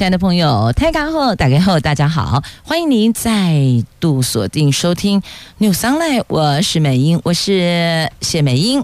亲爱的朋友，大家好，大家好，大家好，欢迎您再度锁定收听 News Online，我是美英，我是谢美英。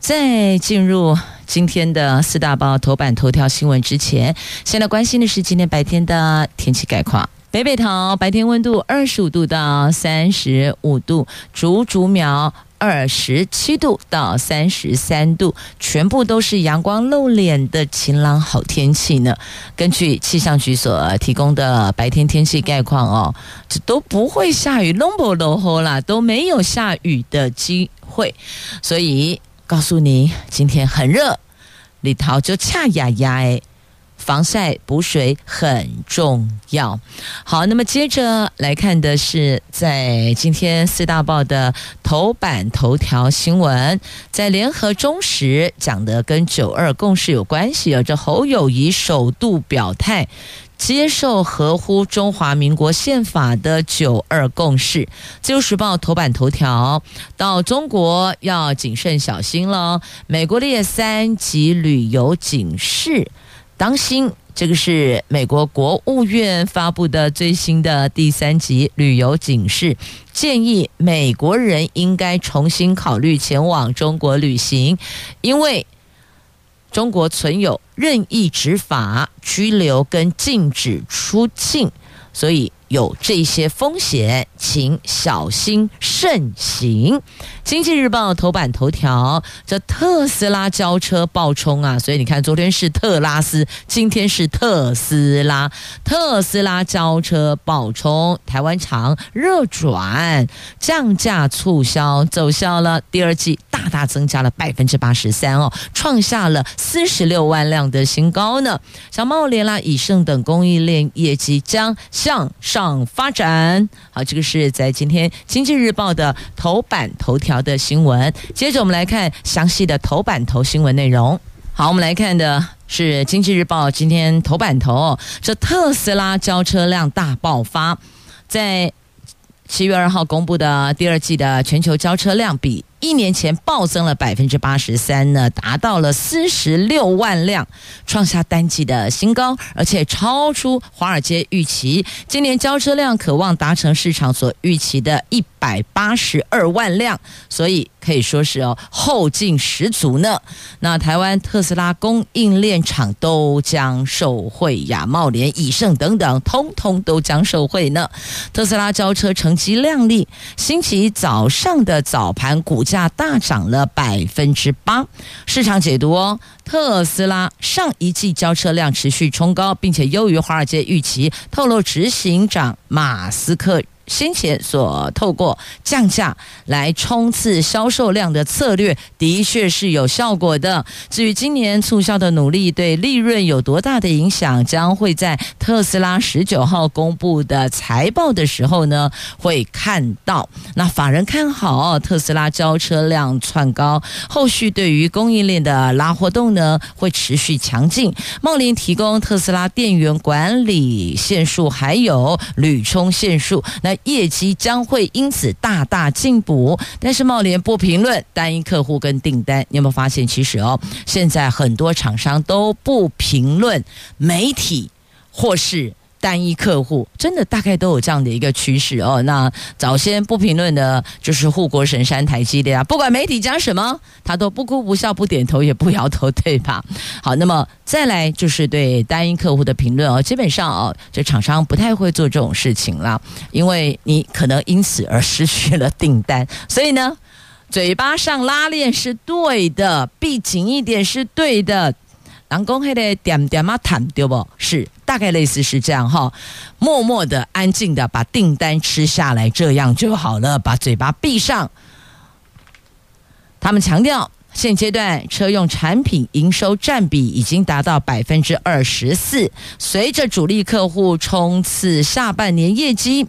在进入今天的四大报头版头条新闻之前，先来关心的是今天白天的天气概况。北北桃白天温度二十五度到三十五度，竹竹苗。二十七度到三十三度，全部都是阳光露脸的晴朗好天气呢。根据气象局所提供的白天天气概况哦，这都不会下雨，拢不落雨啦，都没有下雨的机会。所以告诉你，今天很热，里头就恰呀呀诶。防晒补水很重要。好，那么接着来看的是在今天四大报的头版头条新闻，在联合中时讲的跟九二共识有关系，有着侯友谊首度表态接受合乎中华民国宪法的九二共识。自由时报头版头条到中国要谨慎小心了，美国列三级旅游警示。当心，这个是美国国务院发布的最新的第三级旅游警示，建议美国人应该重新考虑前往中国旅行，因为中国存有任意执法、拘留跟禁止出境，所以。有这些风险，请小心慎行。经济日报头版头条：这特斯拉交车暴冲啊！所以你看，昨天是特拉斯，今天是特斯拉。特斯拉交车暴冲，台湾厂热转，降价促销奏效了。第二季大大增加了百分之八十三哦，创下了四十六万辆的新高呢。像茂联啦、以盛等供应链业绩将向上发展，好，这个是在今天《经济日报》的头版头条的新闻。接着我们来看详细的头版头新闻内容。好，我们来看的是《经济日报》今天头版头，这特斯拉交车量大爆发，在七月二号公布的第二季的全球交车量比。一年前暴增了百分之八十三呢，达到了四十六万辆，创下单季的新高，而且超出华尔街预期。今年交车量可望达成市场所预期的一百八十二万辆，所以可以说是哦后劲十足呢。那台湾特斯拉供应链厂都将受惠呀，贸联、以盛等等，通通都将受惠呢。特斯拉交车成绩亮丽，星期早上的早盘股价大涨了百分之八，市场解读哦，特斯拉上一季交车量持续冲高，并且优于华尔街预期，透露执行长马斯克。先前所透过降价来冲刺销售量的策略，的确是有效果的。至于今年促销的努力对利润有多大的影响，将会在特斯拉十九号公布的财报的时候呢，会看到。那法人看好特斯拉交车量窜高，后续对于供应链的拉活动呢，会持续强劲。茂林提供特斯拉电源管理线束，还有铝充线束，那。业绩将会因此大大进补，但是茂联不评论单一客户跟订单。你有没有发现，其实哦，现在很多厂商都不评论媒体或是。单一客户真的大概都有这样的一个趋势哦。那早先不评论的就是护国神山台积电啊，不管媒体讲什么，他都不哭不笑不点头也不摇头，对吧？好，那么再来就是对单一客户的评论哦，基本上哦，这厂商不太会做这种事情了，因为你可能因此而失去了订单，所以呢，嘴巴上拉链是对的，闭紧一点是对的。人讲迄个点点啊谈对不？是大概类似是这样哈，默默的、安静的把订单吃下来，这样就好了，把嘴巴闭上。他们强调，现阶段车用产品营收占比已经达到百分之二十四，随着主力客户冲刺下半年业绩，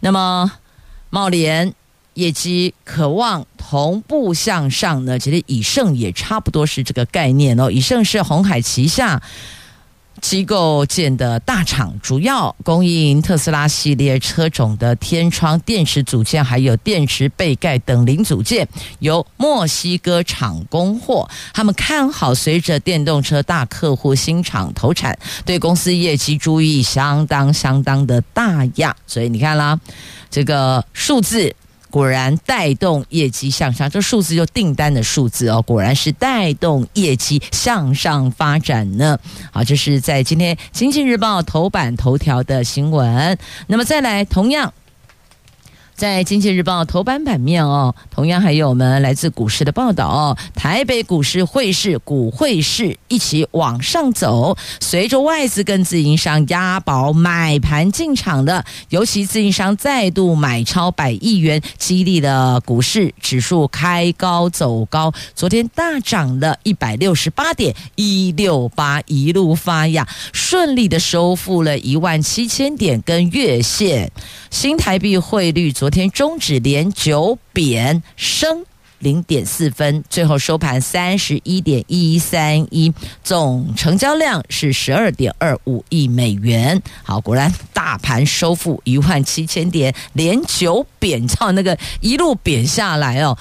那么茂联。业绩渴望同步向上呢？其实以盛也差不多是这个概念哦。以盛是鸿海旗下。机构建的大厂，主要供应特斯拉系列车种的天窗电池组件，还有电池背盖等零组件，由墨西哥厂供货。他们看好随着电动车大客户新厂投产，对公司业绩注意相当相当的大呀。所以你看啦，这个数字。果然带动业绩向上，这数字就订单的数字哦，果然是带动业绩向上发展呢。好，这是在今天《经济日报》头版头条的新闻。那么再来，同样。在《经济日报》头版版面哦，同样还有我们来自股市的报道哦。台北股市汇市，股汇市一起往上走，随着外资跟自营商押宝买盘进场的，尤其自营商再度买超百亿元，激励了股市指数开高走高。昨天大涨了一百六十八点一六八，一路发芽，顺利的收复了一万七千点跟月线。新台币汇率昨昨天终止连九贬升零点四分，最后收盘三十一点一三一，总成交量是十二点二五亿美元。好，果然大盘收复一万七千点，连九贬，照那个一路贬下来哦，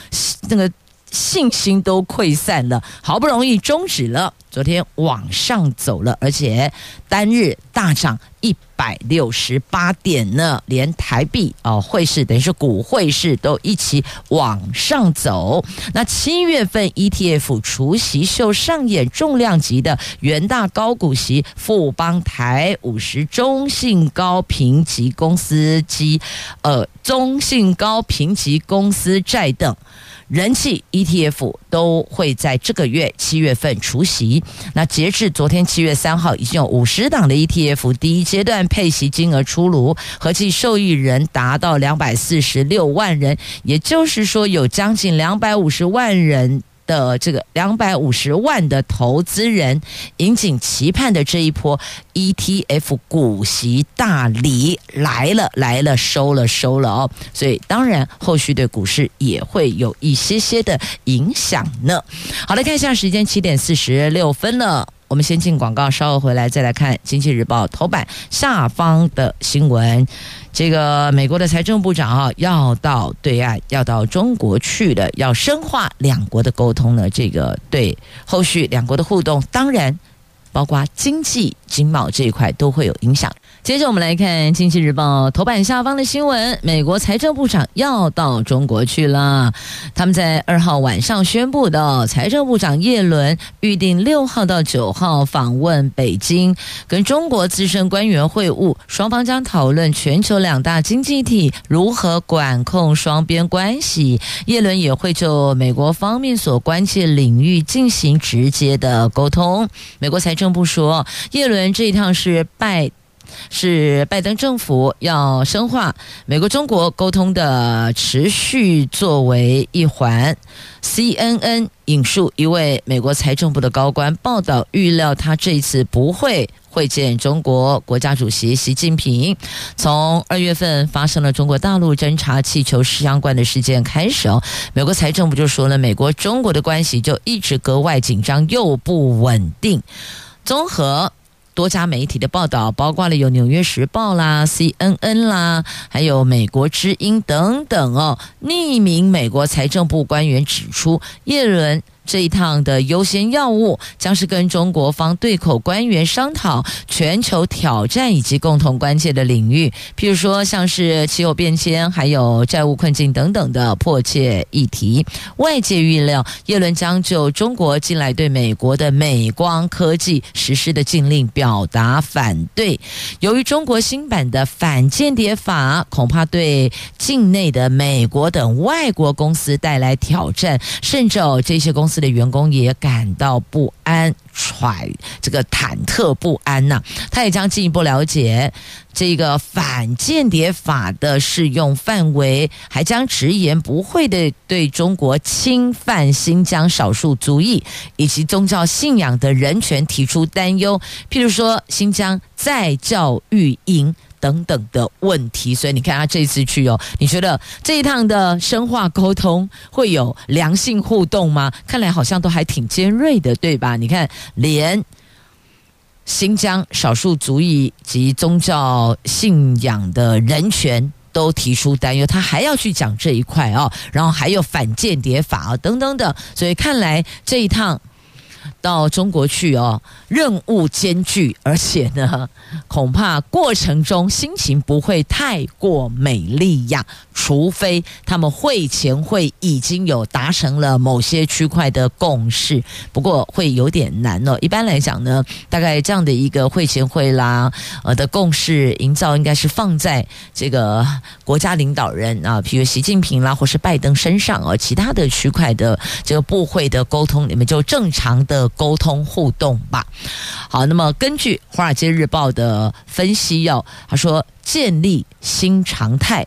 那个。信心都溃散了，好不容易终止了，昨天往上走了，而且单日大涨一百六十八点呢，连台币哦汇市等于是股汇市都一起往上走。那七月份 ETF 除息秀上演，重量级的元大高股息、富邦台五十、中信高评级公司及呃中信高评级公司债等。人气 ETF 都会在这个月七月份除息。那截至昨天七月三号，已经有五十档的 ETF 第一阶段配息金额出炉，合计受益人达到两百四十六万人，也就是说有将近两百五十万人。的这个两百五十万的投资人引颈期盼的这一波 ETF 股息大礼来了来了，收了收了哦，所以当然后续对股市也会有一些些的影响呢。好，来看一下时间，七点四十六分了。我们先进广告，稍后回来再来看《经济日报》头版下方的新闻。这个美国的财政部长啊，要到对岸，要到中国去的，要深化两国的沟通呢。这个对后续两国的互动，当然包括经济、经贸这一块都会有影响。接着我们来看《经济日报》头版下方的新闻：美国财政部长要到中国去了。他们在二号晚上宣布的，财政部长叶伦预定六号到九号访问北京，跟中国资深官员会晤，双方将讨论全球两大经济体如何管控双边关系。叶伦也会就美国方面所关切领域进行直接的沟通。美国财政部说，叶伦这一趟是拜。是拜登政府要深化美国中国沟通的持续作为一环。CNN 引述一位美国财政部的高官报道，预料他这一次不会会见中国国家主席习近平。从二月份发生了中国大陆侦察气球相关的事件开始，美国财政部就说了，美国中国的关系就一直格外紧张又不稳定。综合。多家媒体的报道，包括了有《纽约时报》啦、CNN 啦，还有《美国之音》等等哦。匿名美国财政部官员指出，耶伦。这一趟的优先要务将是跟中国方对口官员商讨全球挑战以及共同关切的领域，譬如说像是气候变迁、还有债务困境等等的迫切议题。外界预料，耶伦将就中国近来对美国的美光科技实施的禁令表达反对。由于中国新版的反间谍法恐怕对境内的美国等外国公司带来挑战，甚至哦这些公司。的员工也感到不安，揣这个忐忑不安呐、他也将进一步了解这个反间谍法的适用范围，还将直言不讳的对中国侵犯新疆少数族裔以及宗教信仰的人权提出担忧。譬如说，新疆再教育营。等等的问题。所以你看他这次去哦，你觉得这一趟的深化沟通会有良性互动吗？看来好像都还挺尖锐的，对吧？你看，连新疆少数族裔及宗教信仰的人权。都提出担忧，他还要去讲这一块哦，然后还有反间谍法啊等等等，所以看来这一趟。到中国去哦，任务艰巨，而且呢，恐怕过程中心情不会太过美丽呀。除非他们会前会已经有达成了某些区块的共识，不过会有点难哦。一般来讲呢，大概这样的一个会前会啦，呃的共识营造，应该是放在这个国家领导人啊，比如习近平啦，或是拜登身上哦。其他的区块的这个部会的沟通，你们就正常的的沟通互动吧。好，那么根据《华尔街日报》的分析，要他说建立新常态。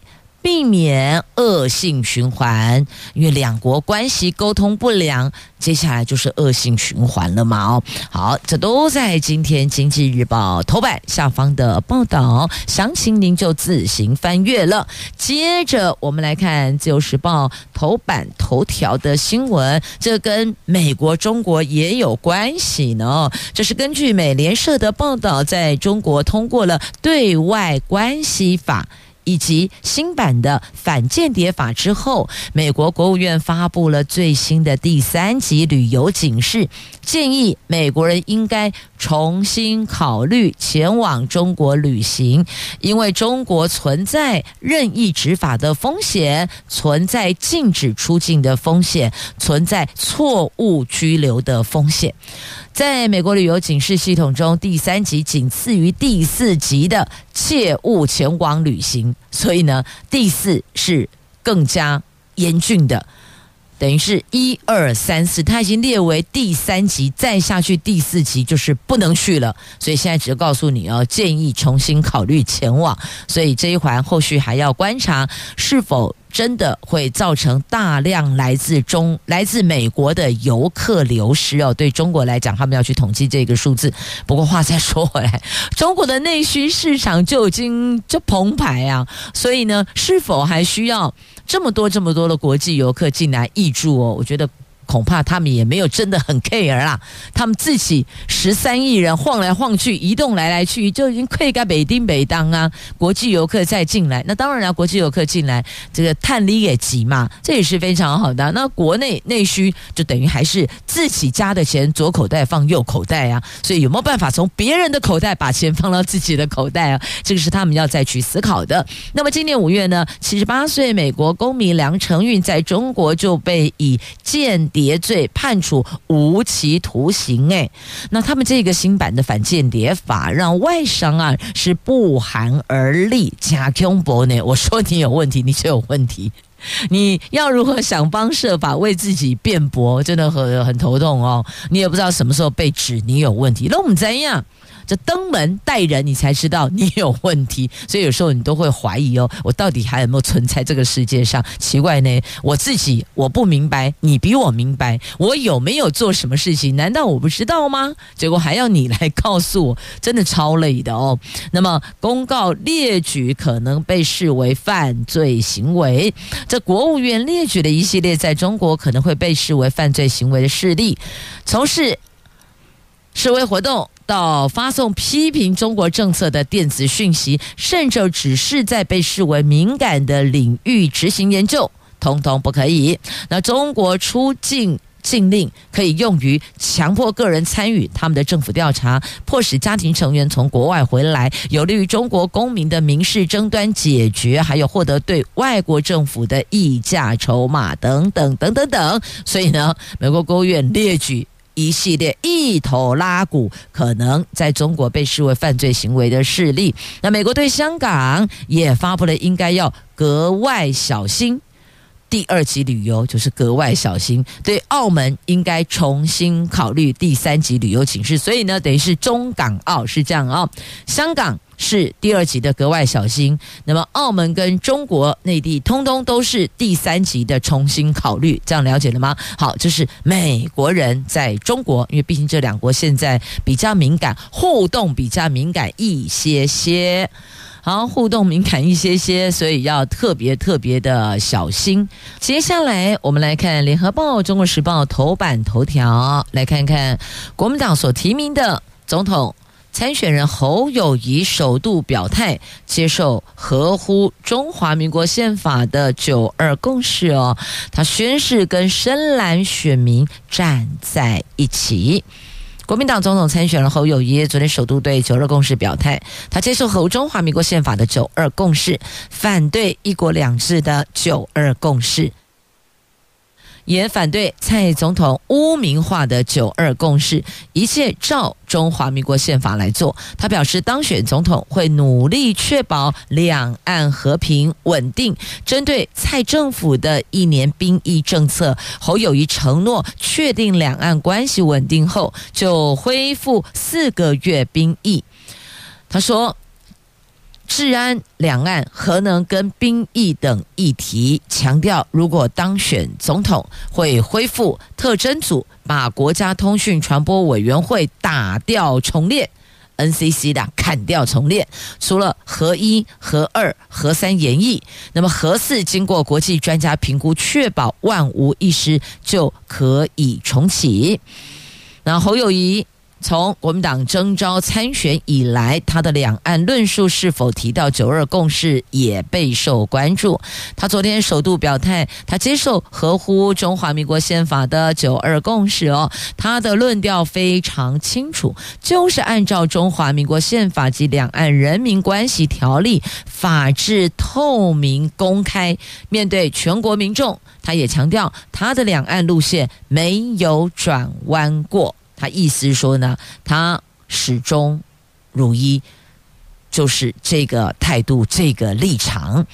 避免恶性循环，因为两国关系沟通不良，接下来就是恶性循环了嘛。哦，好，这都在今天《经济日报》头版下方的报道，详情您就自行翻阅了。接着我们来看《自由时报》头版头条的新闻，这跟美国、中国也有关系呢。这是根据美联社的报道，在中国通过了《对外关系法》。以及新版的反间谍法之后，美国国务院发布了最新的第三级旅游警示，建议美国人应该重新考虑前往中国旅行，因为中国存在任意执法的风险，存在禁止出境的风险，存在错误拘留的风险。在美国旅游警示系统中，第三级仅次于第四级的切勿前往旅行，所以呢，第四是更加严峻的，等于是一二三四，它已经列为第三级，再下去第四级就是不能去了。所以现在只告诉你哦，建议重新考虑前往。所以这一环后续还要观察是否。真的会造成大量来自中、来自美国的游客流失哦。对中国来讲，他们要去统计这个数字。不过话再说回来，中国的内需市场就已经就澎湃啊，所以呢，是否还需要这么多、这么多的国际游客进来挹注哦？我觉得。恐怕他们也没有真的很 care 啦，他们自己十三亿人晃来晃去，移动来来去，就已经亏个北丁北当啊。国际游客再进来，那当然了，国际游客进来，这个探利也急嘛，这也是非常好的。那国内内需就等于还是自己家的钱左口袋放右口袋啊，所以有没有办法从别人的口袋把钱放到自己的口袋啊？这个是他们要再去思考的。那么今年五月呢，七十八岁美国公民梁成运在中国就被以间谍叠罪判处无期徒刑，哎，那他们这个新版的反间谍法让外商啊是不寒而栗。假空博呢，我说你有问题，你就有问题，你要如何想方设法为自己辩驳，真的很很头痛哦。你也不知道什么时候被指你有问题，那我们怎样？这登门带人，你才知道你有问题，所以有时候你都会怀疑哦，我到底还有没有存在这个世界上？奇怪呢，我自己我不明白，你比我明白，我有没有做什么事情？难道我不知道吗？结果还要你来告诉我，真的超累的哦。那么公告列举可能被视为犯罪行为，这国务院列举了一系列在中国可能会被视为犯罪行为的事例，从事示威活动。到发送批评中国政策的电子讯息，甚至只是在被视为敏感的领域执行研究，通通不可以。那中国出境禁令可以用于强迫个人参与他们的政府调查，迫使家庭成员从国外回来，有利于中国公民的民事争端解决，还有获得对外国政府的议价筹码等等等等等。所以呢，美国国务院列举。一系列一头拉股，可能在中国被视为犯罪行为的事例。那美国对香港也发布了应该要格外小心，第二级旅游就是格外小心。对澳门应该重新考虑第三级旅游警示。所以呢，等于是中港澳是这样啊、哦。香港是第二级的格外小心。那么澳门跟中国内地通通都是第三级的重新考虑。这样了解了吗？好，这是美国人在中国，因为毕竟这两国现在比较敏感，互动比较敏感一些些。好，互动敏感一些些，所以要特别特别的小心。接下来，我们来看《联合报》《中国时报》头版头条，来看看国民党所提名的总统参选人侯友谊首度表态，接受合乎中华民国宪法的九二共识哦，他宣誓跟深蓝选民站在一起。国民党总统参选人侯友谊昨天首度对九二共识表态，他接受合乎中华民国宪法的九二共识，反对一国两制的九二共识。也反对蔡总统污名化的九二共识，一切照中华民国宪法来做。他表示，当选总统会努力确保两岸和平稳定。针对蔡政府的一年兵役政策，侯友谊承诺，确定两岸关系稳定后，就恢复四个月兵役。他说。治安、两岸、核能跟兵役等议题，强调如果当选总统，会恢复特侦组，把国家通讯传播委员会打掉重练，NCC 的砍掉重练。除了核一、核二、核三研议，那么核四经过国际专家评估，确保万无一失，就可以重启。那侯友谊。从国民党征召参选以来，他的两岸论述是否提到九二共识也备受关注。他昨天首度表态，他接受合乎中华民国宪法的九二共识哦。他的论调非常清楚，就是按照中华民国宪法及两岸人民关系条例，法治透明公开，面对全国民众。他也强调，他的两岸路线没有转弯过。他意思是说呢，他始终如一，就是这个态度，这个立场。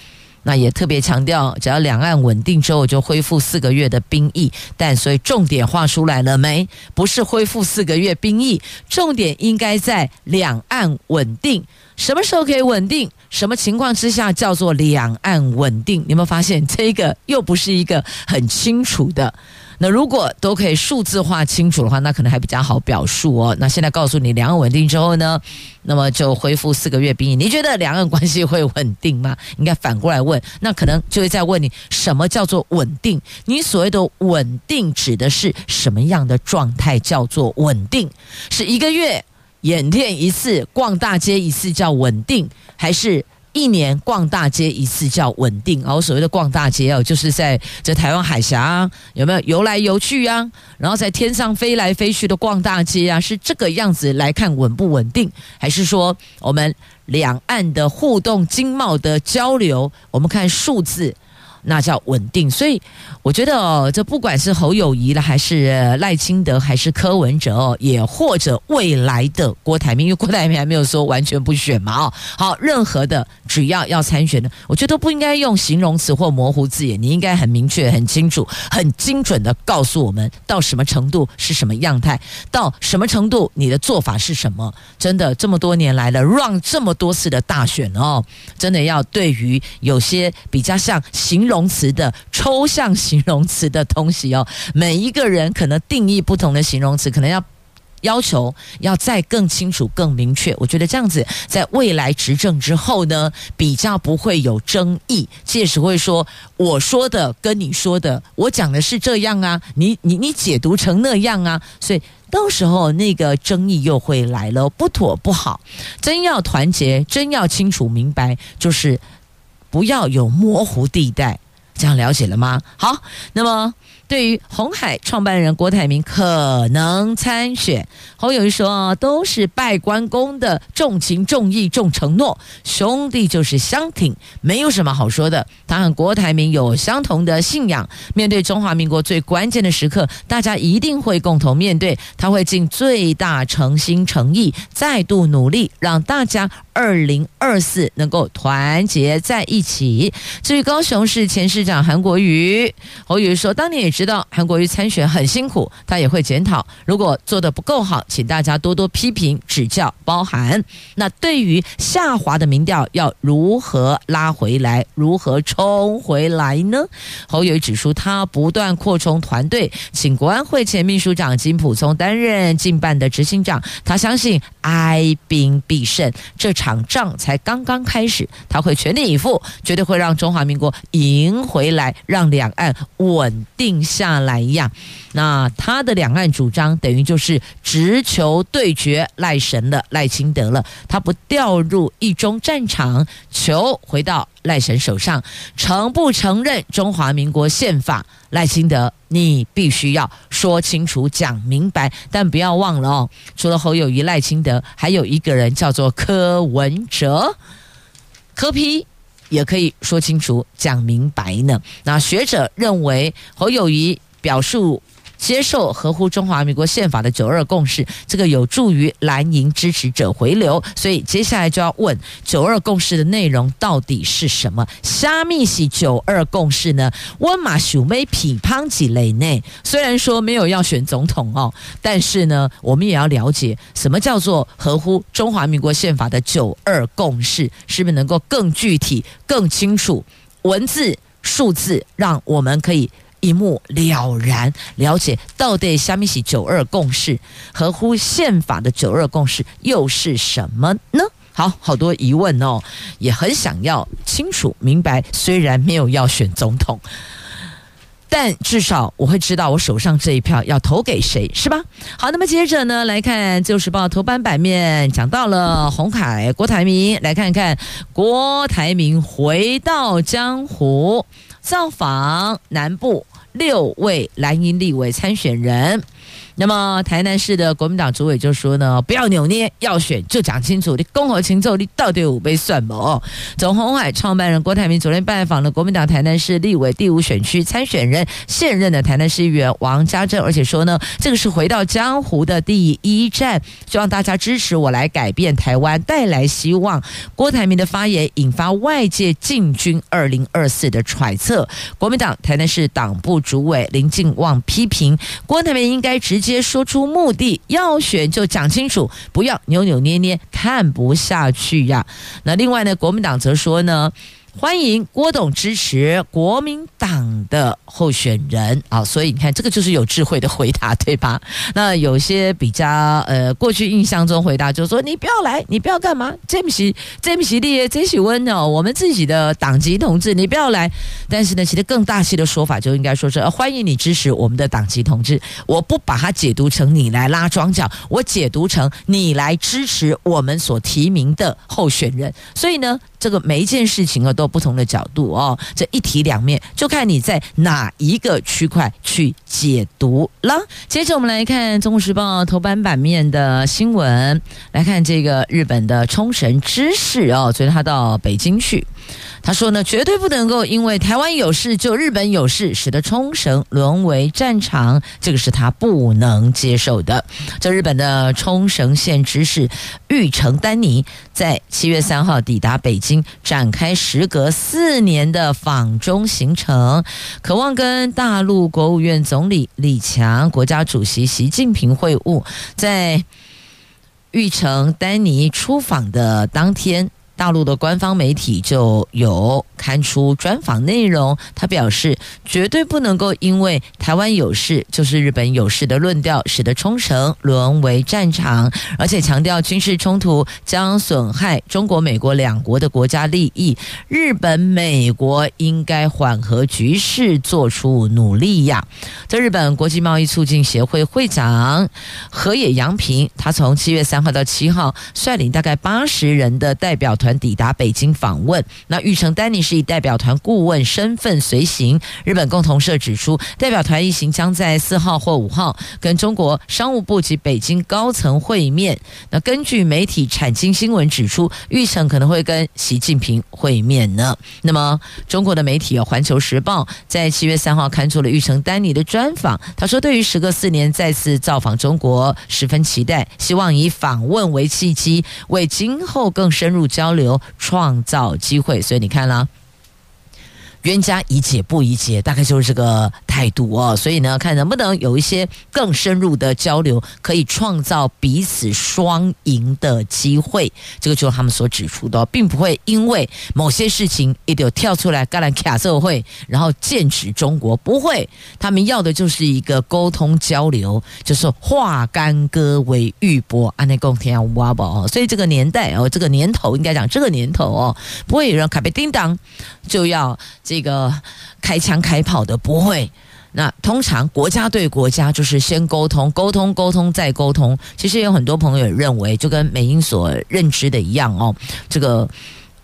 那也特别强调，只要两岸稳定之后，就恢复四个月的兵役。但所以重点画出来了没？不是恢复四个月兵役，重点应该在两岸稳定。什么时候可以稳定？什么情况之下叫做两岸稳定？你有没有发现，这个又不是一个很清楚的？那如果都可以数字化清楚的话，那可能还比较好表述哦。那现在告诉你，两岸稳定之后呢，那么就恢复四个月兵役。你觉得两岸关系会稳定吗？应该反过来问，那可能就会再问你，什么叫做稳定？你所谓的稳定指的是什么样的状态叫做稳定？是一个月演练一次、逛大街一次叫稳定，还是？一年逛大街一次叫稳定，而所谓的逛大街哦，就是在这台湾海峡啊，有没有游来游去啊？然后在天上飞来飞去的逛大街啊，是这个样子来看稳不稳定？还是说我们两岸的互动经贸的交流，我们看数字？那叫稳定，所以我觉得哦，这不管是侯友谊了，还是赖清德，还是柯文哲哦，也或者未来的郭台铭，因为郭台铭还没有说完全不选嘛哦。好，任何的只要要参选的，我觉得都不应该用形容词或模糊字眼，你应该很明确、很清楚、很精准的告诉我们到什么程度是什么样态，到什么程度你的做法是什么。真的这么多年来了，run 这么多次的大选哦，真的要对于有些比较像形容。形容词的抽象形容词的东西哦，每一个人可能定义不同的形容词，可能要要求要再更清楚、更明确。我觉得这样子，在未来执政之后呢，比较不会有争议，届时会说我说的跟你说的，我讲的是这样啊，你你你解读成那样啊，所以到时候那个争议又会来了，不妥不好。真要团结，真要清楚明白，就是不要有模糊地带。这样了解了吗？好，那么。对于红海创办人郭台铭可能参选，侯友谊说都是拜关公的重情重义重承诺，兄弟就是相挺，没有什么好说的。他和郭台铭有相同的信仰，面对中华民国最关键的时刻，大家一定会共同面对。他会尽最大诚心诚意，再度努力，让大家二零二四能够团结在一起。至于高雄市前市长韩国瑜，侯友谊说当年也知。知道韩国瑜参选很辛苦，他也会检讨。如果做得不够好，请大家多多批评指教。包含那对于下滑的民调要如何拉回来，如何冲回来呢？侯友宜指出，他不断扩充团队，请国安会前秘书长金溥聪担任竞办的执行长。他相信哀兵必胜，这场仗才刚刚开始，他会全力以赴，绝对会让中华民国赢回来，让两岸稳定下来一样。那他的两岸主张等于就是直球对决赖神了，赖清德了。他不掉入一中战场，球回到赖神手上，承不承认中华民国宪法？赖清德，你必须要说清楚、讲明白。但不要忘了哦，除了侯友谊、赖清德，还有一个人叫做柯文哲，柯皮也可以说清楚、讲明白呢。那学者认为，侯友谊表述。接受合乎中华民国宪法的九二共识，这个有助于蓝营支持者回流。所以接下来就要问九二共识的内容到底是什么？虾米是九二共识呢？温马秀梅匹胖几类内，虽然说没有要选总统哦，但是呢，我们也要了解什么叫做合乎中华民国宪法的九二共识，是不是能够更具体、更清楚文字、数字，让我们可以。一目了然，了解到底虾米是九二共识，合乎宪法的九二共识又是什么呢？好，好多疑问哦，也很想要清楚明白。虽然没有要选总统，但至少我会知道我手上这一票要投给谁，是吧？好，那么接着呢，来看《旧时报》头版版面，讲到了红海郭台铭，来看看郭台铭回到江湖，造访南部。六位蓝营立委参选人。那么台南市的国民党主委就说呢，不要扭捏，要选就讲清楚，你共和情奏，你到底有没算谋？总红海创办人郭台铭昨天拜访了国民党台南市立委第五选区参选人，现任的台南市议员王家正，而且说呢，这个是回到江湖的第一站，希望大家支持我来改变台湾，带来希望。郭台铭的发言引发外界进军二零二四的揣测，国民党台南市党部主委林敬旺批评郭台铭应该直。直接说出目的，要选就讲清楚，不要扭扭捏捏，看不下去呀。那另外呢，国民党则说呢。欢迎郭董支持国民党的候选人啊，所以你看，这个就是有智慧的回答，对吧？那有些比较呃，过去印象中回答就是说，你不要来，你不要干嘛？这不是这不是你，这是温哦，我们自己的党籍同志，你不要来。但是呢，其实更大气的说法就应该说是欢迎你支持我们的党籍同志。我不把它解读成你来拉庄脚，我解读成你来支持我们所提名的候选人。所以呢。这个每一件事情啊，都有不同的角度哦。这一体两面，就看你在哪一个区块去解读了。接着我们来看《中国时报》头版版面的新闻，来看这个日本的冲绳知事哦，昨天他到北京去。他说呢，绝对不能够因为台湾有事就日本有事，使得冲绳沦为战场，这个是他不能接受的。这日本的冲绳县知事玉城丹尼在七月三号抵达北京，展开时隔四年的访中行程，渴望跟大陆国务院总理李强、国家主席习近平会晤。在玉城丹尼出访的当天。大陆的官方媒体就有刊出专访内容，他表示绝对不能够因为台湾有事就是日本有事的论调，使得冲绳沦为战场，而且强调军事冲突将损害中国、美国两国的国家利益，日本、美国应该缓和局势，做出努力呀。在日本国际贸易促进协会会长河野洋平，他从七月三号到七号率领大概八十人的代表团抵达北京访问，那玉成丹尼是以代表团顾问身份随行。日本共同社指出，代表团一行将在四号或五号跟中国商务部及北京高层会面。那根据媒体产经新闻指出，玉成可能会跟习近平会面呢。那么，中国的媒体有《环球时报》在七月三号刊出了玉成丹尼的专访。他说，对于时隔四年再次造访中国，十分期待，希望以访问为契机，为今后更深入交流。创造机会，所以你看了，冤家宜解不宜结，大概就是这个态度哦。所以呢，看能不能有一些更深入的交流，可以创造彼此双赢的机会。这个就是他们所指出的，并不会因为某些事情一定跳出来，干了卡社会，然后剑指中国，不会。他们要的就是一个沟通交流，就是化干戈为玉帛，安内共天挖宝哦。所以这个年代哦，这个年头应该讲这个年头哦，不会有人卡被叮当就要。这个开枪开炮的不会，那通常国家对国家就是先沟通，沟通，沟通再沟通。其实有很多朋友认为，就跟美英所认知的一样哦，这个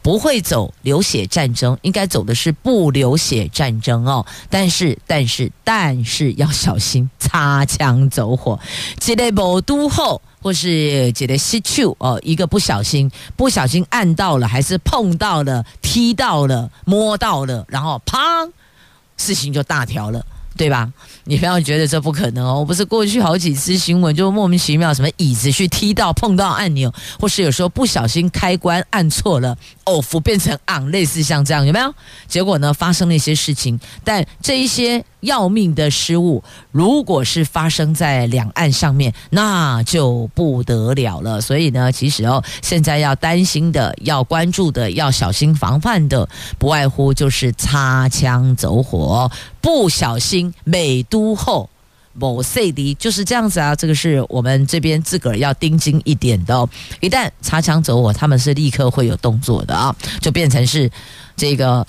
不会走流血战争，应该走的是不流血战争哦。但是，但是，但是要小心擦枪走火，积累某都后。或是觉得失去哦，一个不小心，不小心按到了，还是碰到了、踢到了、摸到了，然后砰，事情就大条了，对吧？你不要觉得这不可能哦！我不是过去好几次新闻就莫名其妙什么椅子去踢到碰到按钮，或是有时候不小心开关按错了，off 变成 on，类似像这样有没有？结果呢，发生了一些事情，但这一些要命的失误，如果是发生在两岸上面，那就不得了了。所以呢，其实哦，现在要担心的、要关注的、要小心防范的，不外乎就是擦枪走火，不小心美都。后某 C D 就是这样子啊，这个是我们这边自个儿要盯紧一点的哦。一旦擦枪走火，他们是立刻会有动作的啊，就变成是这个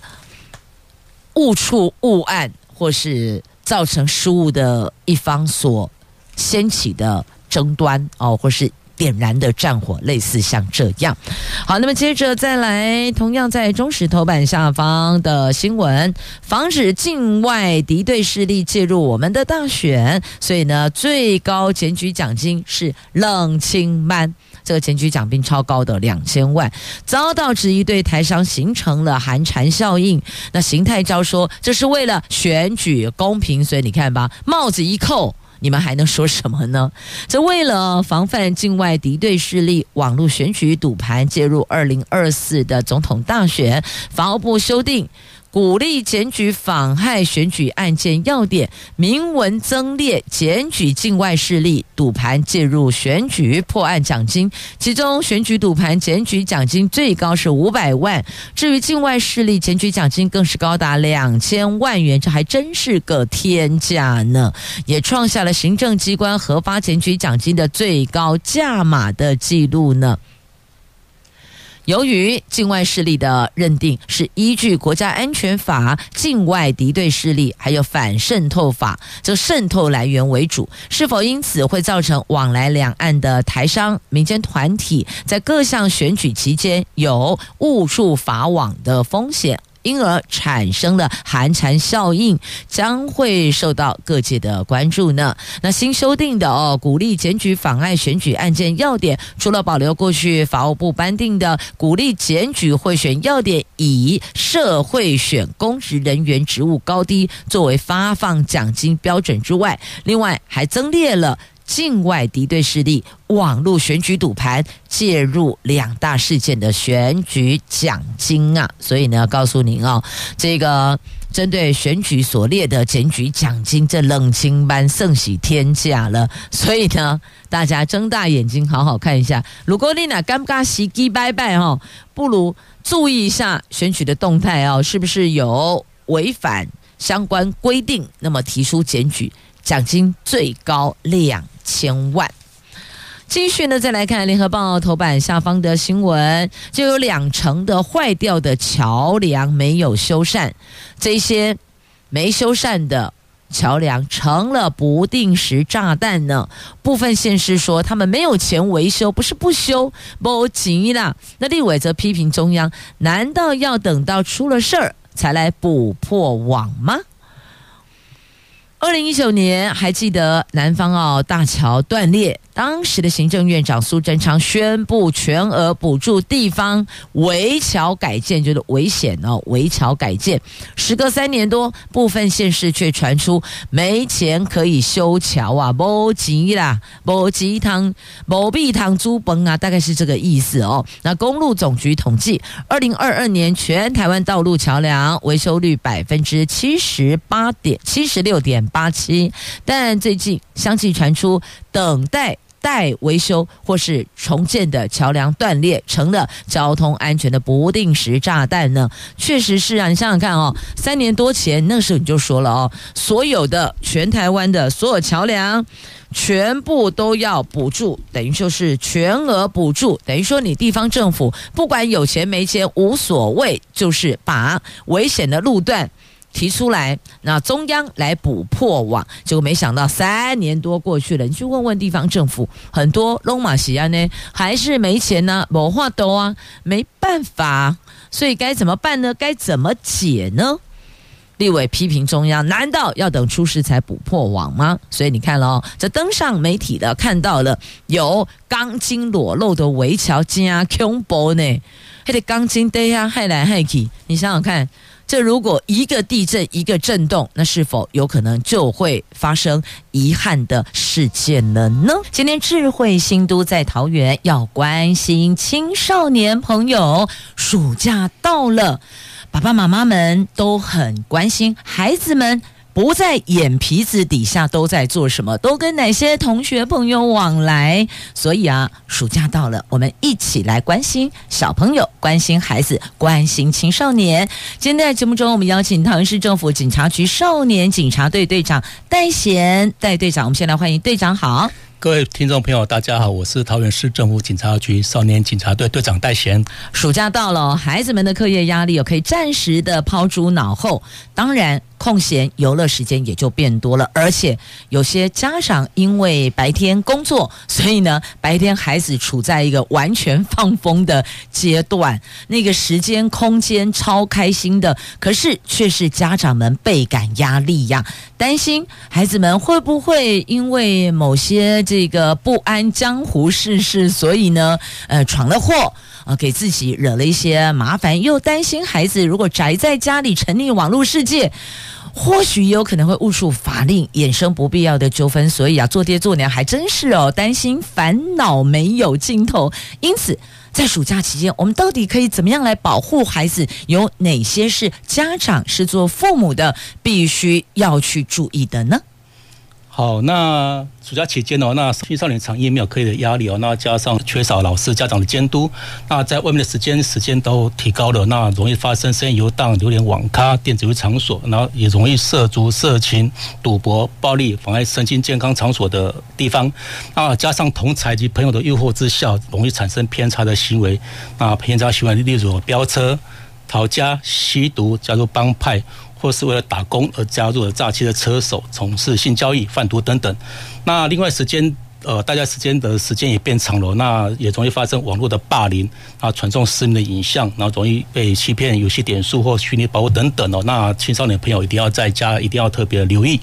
误触误按或是造成失误的一方所掀起的争端哦，或是。点燃的战火，类似像这样。好，那么接着再来，同样在中时头版下方的新闻，防止境外敌对势力介入我们的大选，所以呢，最高检举奖金是冷清班，这个检举奖金超高的两千万，遭到质疑，对台商形成了寒蝉效应。那邢泰昭说，这是为了选举公平，所以你看吧，帽子一扣。你们还能说什么呢？这为了防范境外敌对势力网络选举赌盘介入二零二四的总统大选，法务部修订。鼓励检举妨害选举案件要点，明文增列检举境外势力赌盘介入选举破案奖金，其中选举赌盘检举奖金最高是五百万，至于境外势力检举奖金更是高达两千万元，这还真是个天价呢，也创下了行政机关核发检举奖金的最高价码的记录呢。由于境外势力的认定是依据国家安全法、境外敌对势力还有反渗透法，就渗透来源为主，是否因此会造成往来两岸的台商、民间团体在各项选举期间有误触法网的风险？因而产生了寒蝉效应，将会受到各界的关注呢。那新修订的哦，鼓励检举妨碍选举案件要点，除了保留过去法务部颁定的鼓励检举贿选要点，以社会选公职人员职务高低作为发放奖金标准之外，另外还增列了。境外敌对势力网络选举赌盘介入两大事件的选举奖金啊，所以呢，告诉您哦，这个针对选举所列的检举奖金，这冷清班盛喜天价了。所以呢，大家睁大眼睛好好看一下。如果你那尴尬时机拜拜哈，不如注意一下选举的动态哦，是不是有违反相关规定？那么提出检举。奖金最高两千万。继续呢，再来看《联合报》头版下方的新闻，就有两成的坏掉的桥梁没有修缮，这些没修缮的桥梁成了不定时炸弹呢。部分县市说他们没有钱维修，不是不修，不急啦。那立委则批评中央，难道要等到出了事儿才来补破网吗？二零一九年，还记得南方澳大桥断裂，当时的行政院长苏贞昌宣布全额补助地方围桥改建，就是危险哦，围桥改建。时隔三年多，部分县市却传出没钱可以修桥啊，没钱啦，没钱汤，没币汤猪崩啊，大概是这个意思哦。那公路总局统计，二零二二年全台湾道路桥梁维修率百分之七十八点七十六点八七，但最近相继传出等待。待维修或是重建的桥梁断裂，成了交通安全的不定时炸弹呢？确实是啊，你想想看哦，三年多前那时候你就说了哦，所有的全台湾的所有桥梁全部都要补助，等于说是全额补助，等于说你地方政府不管有钱没钱无所谓，就是把危险的路段。提出来，那中央来补破网，结果没想到三年多过去了，你去问问地方政府，很多拢嘛是安呢，还是没钱呢，没话多啊，没办法，所以该怎么办呢？该怎么解呢？立委批评中央，难道要等出事才补破网吗？所以你看喽，这登上媒体的看到了有钢筋裸露的围桥，加恐怖呢，还得钢筋对呀，害来害去，你想想看。这如果一个地震一个震动，那是否有可能就会发生遗憾的事件了呢？今天智慧新都在桃园，要关心青少年朋友，暑假到了，爸爸妈妈们都很关心孩子们。不在眼皮子底下都在做什么？都跟哪些同学朋友往来？所以啊，暑假到了，我们一起来关心小朋友，关心孩子，关心青少年。今天在节目中，我们邀请桃园市政府警察局少年警察队队长戴贤戴队长，我们先来欢迎队长好。各位听众朋友，大家好，我是桃园市政府警察局少年警察队队长戴贤。暑假到了，孩子们的课业压力有可以暂时的抛诸脑后，当然。空闲游乐时间也就变多了，而且有些家长因为白天工作，所以呢，白天孩子处在一个完全放风的阶段，那个时间空间超开心的，可是却是家长们倍感压力呀，担心孩子们会不会因为某些这个不安江湖世事，所以呢，呃，闯了祸啊，给自己惹了一些麻烦，又担心孩子如果宅在家里沉溺网络世界。或许有可能会误触法令，衍生不必要的纠纷，所以啊，做爹做娘还真是哦，担心烦恼没有尽头。因此，在暑假期间，我们到底可以怎么样来保护孩子？有哪些是家长是做父母的必须要去注意的呢？好，那暑假期间哦，那青少年常因没有课业的压力哦，那加上缺少老师家长的监督，那在外面的时间时间都提高了，那容易发生深夜游荡、流连网咖、电子游场所，然后也容易涉足色情、赌博、暴力、妨碍身心健康场所的地方。那加上同侪及朋友的诱惑之下，容易产生偏差的行为。那偏差行为例如飙车、逃家、吸毒、加入帮派。或是为了打工而加入了诈欺的车手，从事性交易、贩毒等等。那另外时间，呃，大家时间的时间也变长了，那也容易发生网络的霸凌啊，传送私密的影像，然后容易被欺骗游戏点数或虚拟宝物等等哦。那青少年朋友一定要在家，一定要特别留意。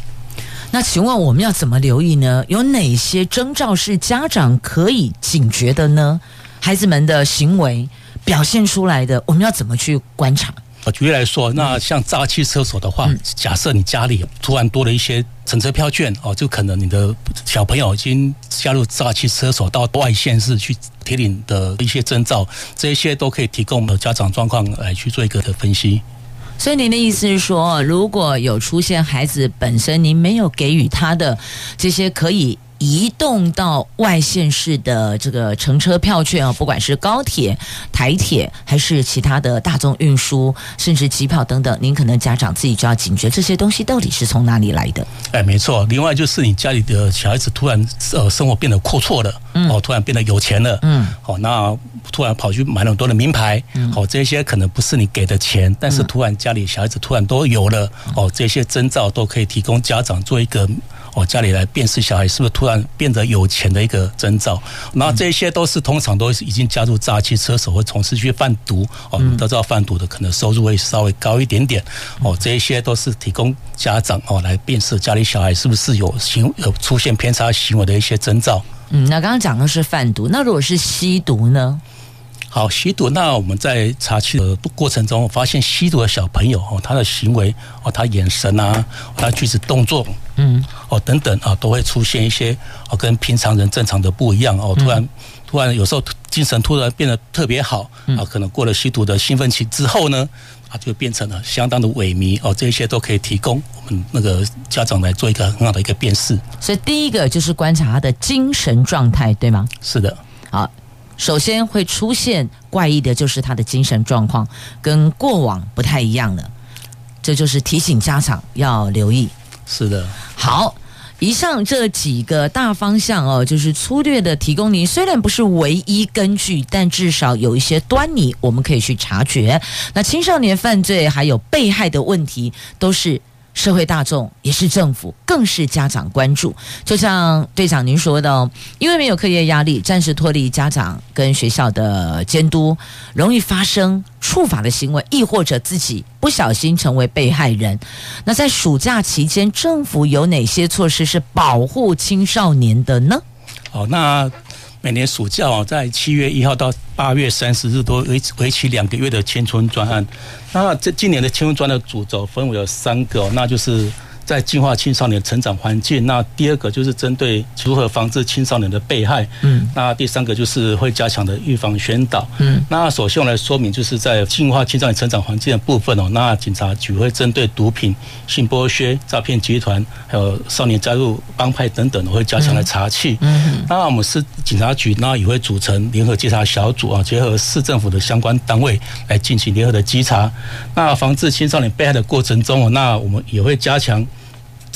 那请问我们要怎么留意呢？有哪些征兆是家长可以警觉的呢？孩子们的行为表现出来的，我们要怎么去观察？举例来说，那像诈欺车手的话，嗯、假设你家里突然多了一些乘车票券哦，就可能你的小朋友已经加入诈欺车手到外县市去提领的一些征兆，这些都可以提供我们的家长状况来去做一个的分析。所以您的意思是说，如果有出现孩子本身您没有给予他的这些可以。移动到外县市的这个乘车票券啊，不管是高铁、台铁还是其他的大众运输，甚至机票等等，您可能家长自己就要警觉这些东西到底是从哪里来的。哎，没错。另外就是你家里的小孩子突然呃生活变得阔绰了，嗯，哦，突然变得有钱了，嗯，好，那突然跑去买了很多的名牌，嗯，好，这些可能不是你给的钱，但是突然家里小孩子突然都有了，哦，这些征兆都可以提供家长做一个。哦家里来辨识小孩是不是突然变得有钱的一个征兆。那这些都是通常都是已经加入诈欺车手或从事去贩毒哦，都知道贩毒的可能收入会稍微高一点点哦，这一些都是提供家长哦来辨识家里小孩是不是有行有出现偏差行为的一些征兆。嗯，那刚刚讲的是贩毒，那如果是吸毒呢？好，吸毒，那我们在查气的过程中，发现吸毒的小朋友哦，他的行为哦，他眼神啊，他举止动作，嗯，哦等等啊，都会出现一些哦，跟平常人正常的不一样哦，突然突然有时候精神突然变得特别好啊，可能过了吸毒的兴奋期之后呢，啊，就变成了相当的萎靡哦，这些都可以提供我们那个家长来做一个很好的一个辨识。所以第一个就是观察他的精神状态，对吗？是的，好。首先会出现怪异的，就是他的精神状况跟过往不太一样了，这就是提醒家长要留意。是的，好，以上这几个大方向哦，就是粗略的提供您，虽然不是唯一根据，但至少有一些端倪，我们可以去察觉。那青少年犯罪还有被害的问题，都是。社会大众也是政府，更是家长关注。就像队长您说的，因为没有课业压力，暂时脱离家长跟学校的监督，容易发生触法的行为，亦或者自己不小心成为被害人。那在暑假期间，政府有哪些措施是保护青少年的呢？哦，那。每年暑假哦，在七月一号到八月三十日都为为期两个月的青春专案。那这今年的青春专的主轴分为有三个，那就是。在净化青少年成长环境，那第二个就是针对如何防治青少年的被害，嗯，那第三个就是会加强的预防宣导，嗯，那首先我来说明，就是在净化青少年成长环境的部分哦，那警察局会针对毒品、性剥削、诈骗集团，还有少年加入帮派等等，会加强来查缉，嗯，那我们是警察局，那也会组成联合稽查小组啊，结合市政府的相关单位来进行联合的稽查，那防治青少年被害的过程中哦，那我们也会加强。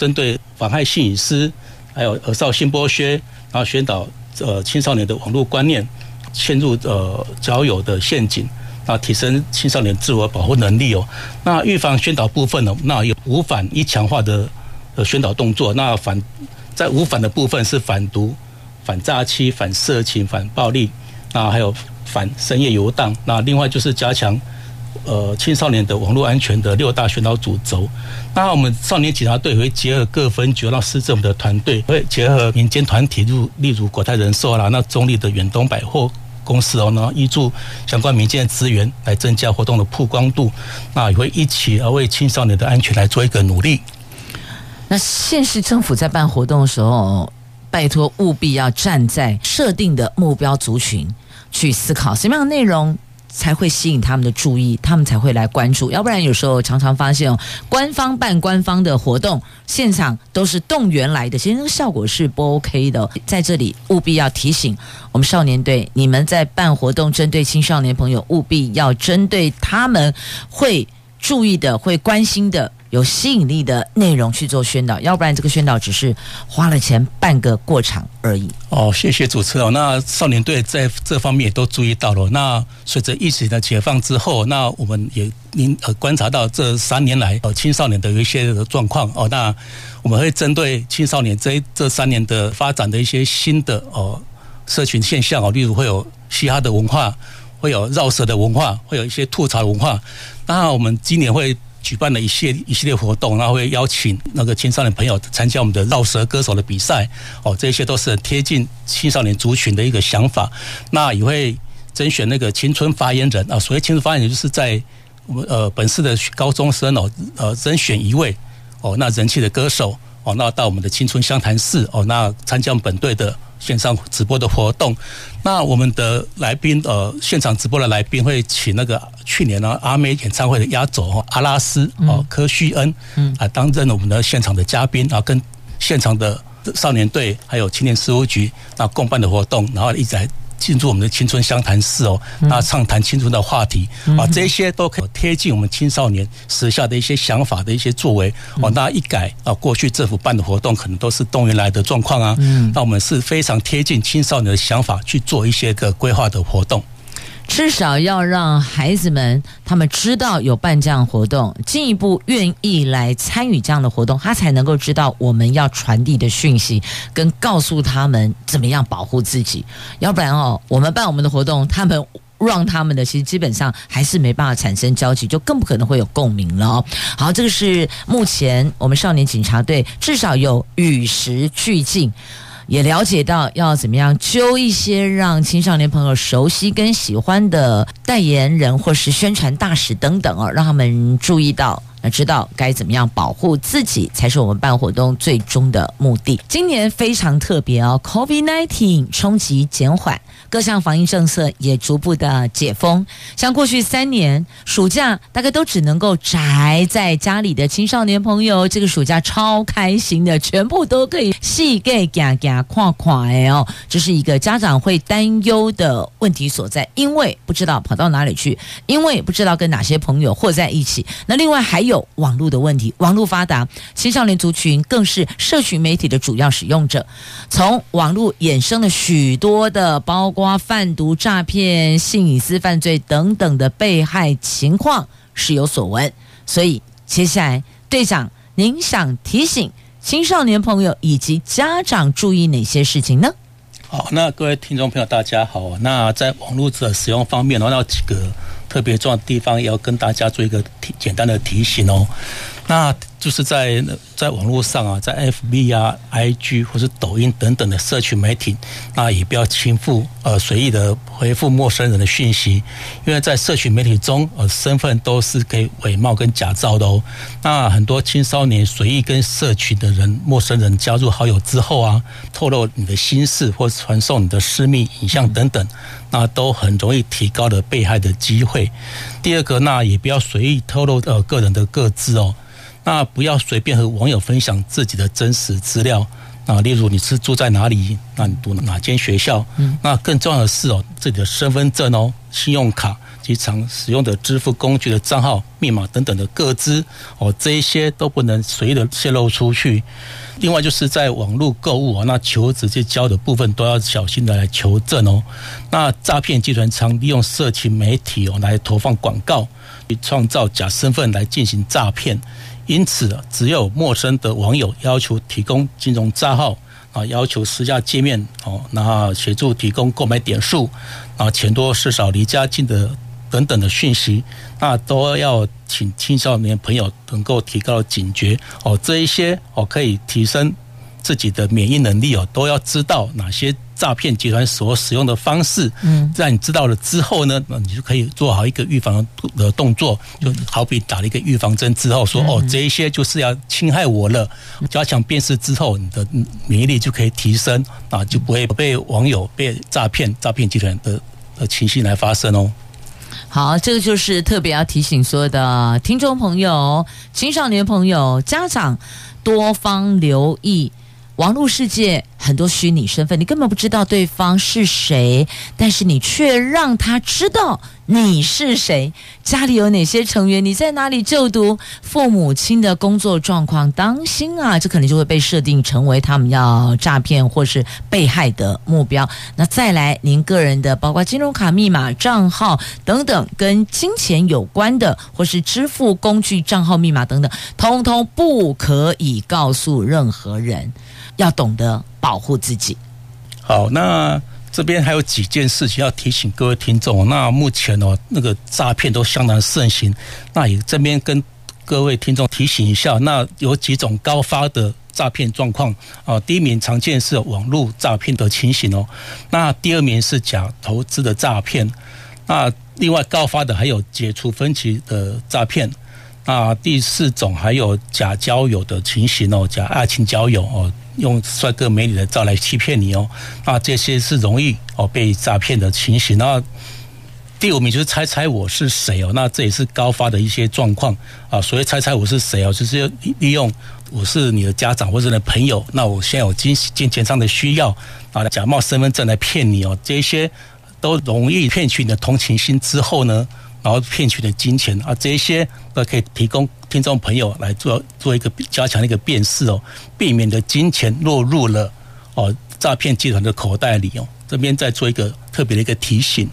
针对妨害性隐私，还有儿少性剥削，然后宣导呃青少年的网络观念，陷入呃交友的陷阱，那提升青少年自我保护能力哦。那预防宣导部分呢，那有五反一强化的呃宣导动作。那反在五反的部分是反毒、反诈欺、反色情、反暴力，那还有反深夜游荡。那另外就是加强。呃，青少年的网络安全的六大宣导主轴，那我们少年警察队会结合各分局，让市政府的团队会结合民间团体，如例如国泰人寿啦，那中立的远东百货公司哦，呢挹注相关民间的资源来增加活动的曝光度，那也会一起而为青少年的安全来做一个努力。那县市政府在办活动的时候，拜托务必要站在设定的目标族群去思考什么样的内容。才会吸引他们的注意，他们才会来关注。要不然，有时候常常发现哦，官方办官方的活动，现场都是动员来的，其实那个效果是不 OK 的。在这里，务必要提醒我们少年队，你们在办活动，针对青少年朋友，务必要针对他们会注意的、会关心的。有吸引力的内容去做宣导，要不然这个宣导只是花了钱办个过场而已。哦，谢谢主持人。那少年队在这方面也都注意到了。那随着疫情的解放之后，那我们也您呃观察到这三年来呃青少年的有一些状况哦。那我们会针对青少年这这三年的发展的一些新的哦社群现象哦，例如会有嘻哈的文化，会有饶舌的文化，会有一些吐槽的文化。那我们今年会。举办了一系一系列活动，然后会邀请那个青少年朋友参加我们的饶舌歌手的比赛，哦，这些都是贴近青少年族群的一个想法。那也会甄选那个青春发言人啊，所谓青春发言人，就是在我们呃本市的高中生哦，呃甄选一位哦，那人气的歌手哦，那到我们的青春湘潭市哦，那参加我们本队的。线上直播的活动，那我们的来宾呃，现场直播的来宾会请那个去年呢阿妹演唱会的压轴阿拉斯哦柯旭恩嗯啊担任我们的现场的嘉宾，然后跟现场的少年队还有青年事务局那共办的活动，然后一直来。进入我们的青春相谈室哦，那畅谈青春的话题啊，这些都可以贴近我们青少年时下的一些想法的一些作为哦。那一改啊，过去政府办的活动可能都是动员来的状况啊，那我们是非常贴近青少年的想法去做一些个规划的活动。至少要让孩子们他们知道有办这样活动，进一步愿意来参与这样的活动，他才能够知道我们要传递的讯息，跟告诉他们怎么样保护自己。要不然哦，我们办我们的活动，他们让他们的，其实基本上还是没办法产生交集，就更不可能会有共鸣了哦。好，这个是目前我们少年警察队至少有与时俱进。也了解到要怎么样揪一些让青少年朋友熟悉跟喜欢的代言人或是宣传大使等等哦，让他们注意到。那知道该怎么样保护自己，才是我们办活动最终的目的。今年非常特别哦，COVID-19 冲击减缓，各项防疫政策也逐步的解封。像过去三年暑假，大概都只能够宅在家里的青少年朋友，这个暑假超开心的，全部都可以细给嘎嘎跨跨哎哦，这是一个家长会担忧的问题所在，因为不知道跑到哪里去，因为不知道跟哪些朋友混在一起。那另外还有。有网络的问题，网络发达，青少年族群更是社群媒体的主要使用者。从网络衍生了许多的，包括贩毒、诈骗、性隐私犯罪等等的被害情况是有所闻。所以，接下来队长，您想提醒青少年朋友以及家长注意哪些事情呢？好，那各位听众朋友，大家好。那在网络的使用方面，我有几个。特别重要的地方，要跟大家做一个提简单的提醒哦。那就是在在网络上啊，在 FB 啊、IG 或是抖音等等的社群媒体，那也不要轻覆呃随意的回复陌生人的讯息，因为在社群媒体中，呃身份都是可以伪冒跟假造的哦。那很多青少年随意跟社群的人、陌生人加入好友之后啊，透露你的心事或传送你的私密影像等等，那都很容易提高了被害的机会。第二个，那也不要随意透露呃个人的个资哦。那不要随便和网友分享自己的真实资料啊，例如你是住在哪里，那你读哪间学校？嗯，那更重要的是哦，自己的身份证哦、信用卡及常使用的支付工具的账号、密码等等的各资哦，这一些都不能随意的泄露出去。另外就是在网络购物啊，那求直接交的部分都要小心的来求证哦。那诈骗集团常利用社群媒体哦来投放广告，去创造假身份来进行诈骗。因此，只有陌生的网友要求提供金融账号啊，要求私下见面哦，然后协助提供购买点数啊，钱多事少、离家近的等等的讯息，那都要请青少年朋友能够提高警觉哦，这一些哦可以提升自己的免疫能力哦，都要知道哪些。诈骗集团所使用的方式，嗯，在你知道了之后呢，那你就可以做好一个预防的动作，就好比打了一个预防针之后，说哦，这一些就是要侵害我了，加强辨识之后，你的免疫力就可以提升啊，就不会被网友被诈骗、诈骗集团的的情形来发生哦。好，这个就是特别要提醒所有的听众朋友、青少年朋友、家长多方留意。网络世界很多虚拟身份，你根本不知道对方是谁，但是你却让他知道你是谁，家里有哪些成员，你在哪里就读，父母亲的工作状况，当心啊，这可能就会被设定成为他们要诈骗或是被害的目标。那再来，您个人的包括金融卡密码、账号等等，跟金钱有关的，或是支付工具账号密码等等，通通不可以告诉任何人。要懂得保护自己。好，那这边还有几件事情要提醒各位听众。那目前哦，那个诈骗都相当盛行。那也这边跟各位听众提醒一下，那有几种高发的诈骗状况啊。第一名常见是网络诈骗的情形哦。那第二名是假投资的诈骗。那另外高发的还有解除分期的诈骗。那第四种还有假交友的情形哦，假爱情交友哦。用帅哥美女的照来欺骗你哦，那这些是容易哦被诈骗的情形。那第五名就是猜猜我是谁哦，那这也是高发的一些状况啊。所谓猜猜我是谁哦，就是利用我是你的家长或者你的朋友，那我现在有金金钱上的需要啊，假冒身份证来骗你哦，这些都容易骗取你的同情心之后呢，然后骗取的金钱啊，这些都可以提供听众朋友来做做一个加强的一个辨识哦，避免的金钱落入了哦诈骗集团的口袋里哦。这边再做一个特别的一个提醒。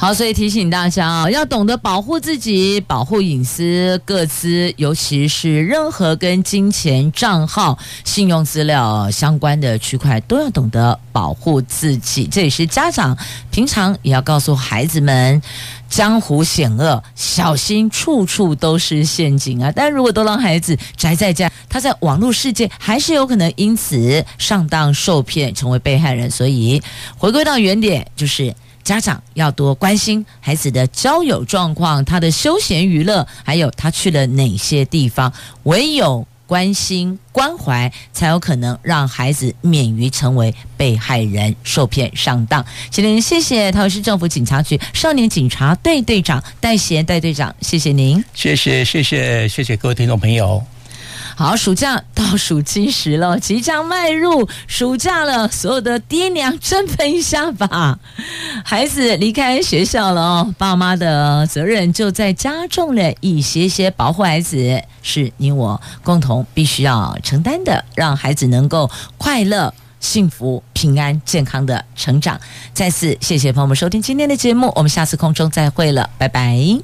好，所以提醒大家啊，要懂得保护自己，保护隐私、各资，尤其是任何跟金钱账号、信用资料相关的区块，都要懂得保护自己。这也是家长平常也要告诉孩子们，江湖险恶，小心处处都是陷阱啊！但如果都让孩子宅在家，他在网络世界还是有可能因此上当受骗，成为被害人。所以回归到原点，就是。家长要多关心孩子的交友状况，他的休闲娱乐，还有他去了哪些地方。唯有关心关怀，才有可能让孩子免于成为被害人、受骗上当。今天谢谢桃园市政府警察局少年警察队队长戴贤戴队长，谢谢您，谢谢谢谢谢谢各位听众朋友。好，暑假倒数计时了，即将迈入暑假了，所有的爹娘振奋一下吧！孩子离开学校了哦，爸妈的责任就在加重了一些些，保护孩子是你我共同必须要承担的，让孩子能够快乐、幸福、平安、健康的成长。再次谢谢朋友们收听今天的节目，我们下次空中再会了，拜拜。